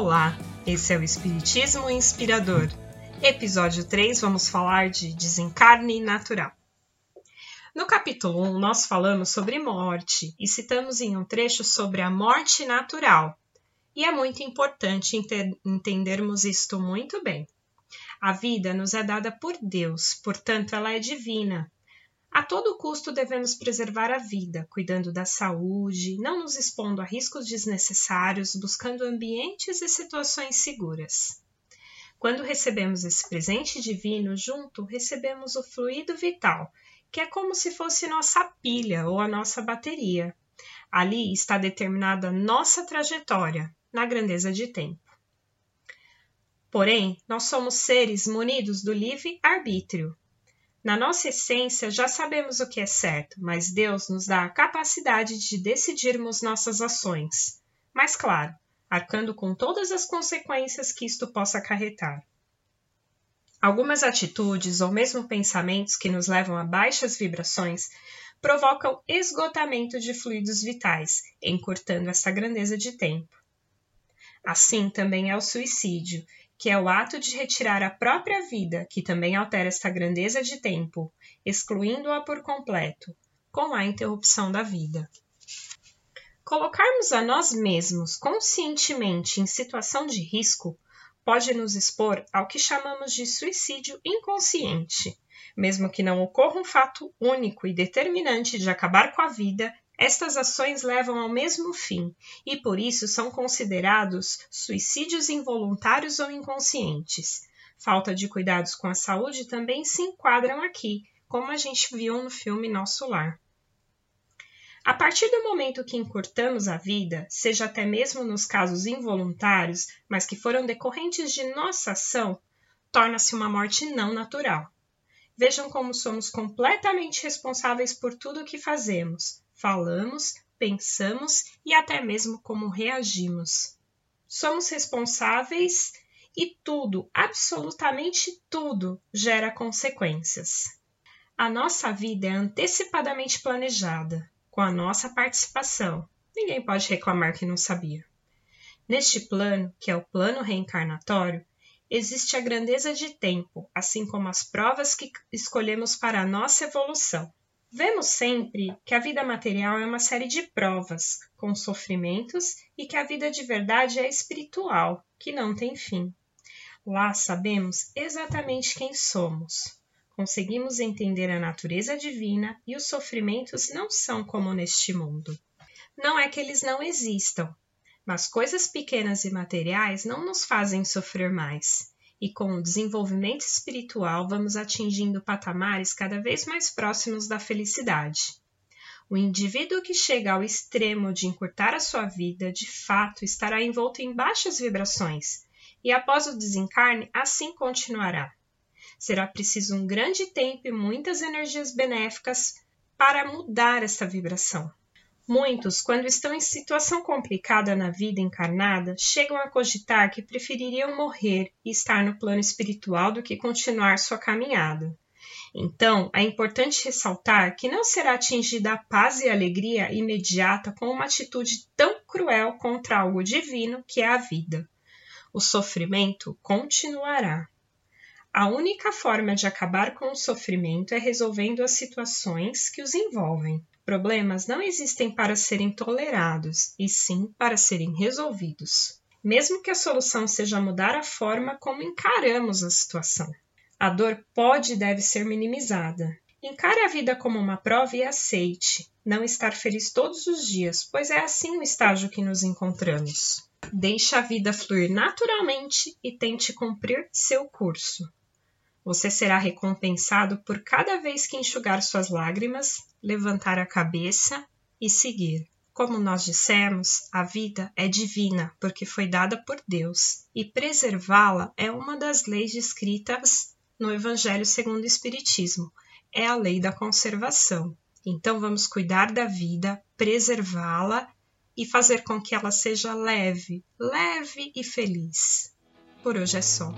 Olá, esse é o Espiritismo Inspirador. Episódio 3, vamos falar de desencarne natural. No capítulo 1, nós falamos sobre morte e citamos em um trecho sobre a morte natural. E é muito importante entendermos isto muito bem. A vida nos é dada por Deus, portanto, ela é divina. A todo custo devemos preservar a vida, cuidando da saúde, não nos expondo a riscos desnecessários, buscando ambientes e situações seguras. Quando recebemos esse presente divino, junto recebemos o fluido vital, que é como se fosse nossa pilha ou a nossa bateria. Ali está determinada nossa trajetória, na grandeza de tempo. Porém, nós somos seres munidos do livre arbítrio, na nossa essência, já sabemos o que é certo, mas Deus nos dá a capacidade de decidirmos nossas ações. Mas, claro, arcando com todas as consequências que isto possa acarretar. Algumas atitudes ou mesmo pensamentos que nos levam a baixas vibrações provocam esgotamento de fluidos vitais, encurtando essa grandeza de tempo. Assim também é o suicídio, que é o ato de retirar a própria vida, que também altera esta grandeza de tempo, excluindo-a por completo, com a interrupção da vida. Colocarmos a nós mesmos conscientemente em situação de risco pode nos expor ao que chamamos de suicídio inconsciente. Mesmo que não ocorra um fato único e determinante de acabar com a vida, estas ações levam ao mesmo fim e, por isso, são considerados suicídios involuntários ou inconscientes. Falta de cuidados com a saúde também se enquadram aqui, como a gente viu no filme Nosso Lar. A partir do momento que encurtamos a vida, seja até mesmo nos casos involuntários, mas que foram decorrentes de nossa ação, torna-se uma morte não natural. Vejam como somos completamente responsáveis por tudo o que fazemos, falamos, pensamos e até mesmo como reagimos. Somos responsáveis e tudo, absolutamente tudo, gera consequências. A nossa vida é antecipadamente planejada, com a nossa participação. Ninguém pode reclamar que não sabia. Neste plano, que é o plano reencarnatório, existe a grandeza de tempo, assim como as provas que escolhemos para a nossa evolução. Vemos sempre que a vida material é uma série de provas, com sofrimentos, e que a vida de verdade é espiritual, que não tem fim. Lá sabemos exatamente quem somos. Conseguimos entender a natureza divina e os sofrimentos não são como neste mundo. Não é que eles não existam, mas coisas pequenas e materiais não nos fazem sofrer mais e com o desenvolvimento espiritual vamos atingindo patamares cada vez mais próximos da felicidade. O indivíduo que chega ao extremo de encurtar a sua vida, de fato, estará envolto em baixas vibrações, e após o desencarne, assim continuará. Será preciso um grande tempo e muitas energias benéficas para mudar essa vibração. Muitos, quando estão em situação complicada na vida encarnada, chegam a cogitar que prefeririam morrer e estar no plano espiritual do que continuar sua caminhada. Então, é importante ressaltar que não será atingida a paz e alegria imediata com uma atitude tão cruel contra algo divino que é a vida. O sofrimento continuará. A única forma de acabar com o sofrimento é resolvendo as situações que os envolvem. Problemas não existem para serem tolerados, e sim para serem resolvidos. Mesmo que a solução seja mudar a forma como encaramos a situação. A dor pode e deve ser minimizada. Encare a vida como uma prova e aceite. Não estar feliz todos os dias, pois é assim o estágio que nos encontramos. Deixe a vida fluir naturalmente e tente cumprir seu curso. Você será recompensado por cada vez que enxugar suas lágrimas, levantar a cabeça e seguir. Como nós dissemos, a vida é divina porque foi dada por Deus e preservá-la é uma das leis descritas no Evangelho segundo o Espiritismo. É a lei da conservação. Então vamos cuidar da vida, preservá-la e fazer com que ela seja leve, leve e feliz. Por hoje é só.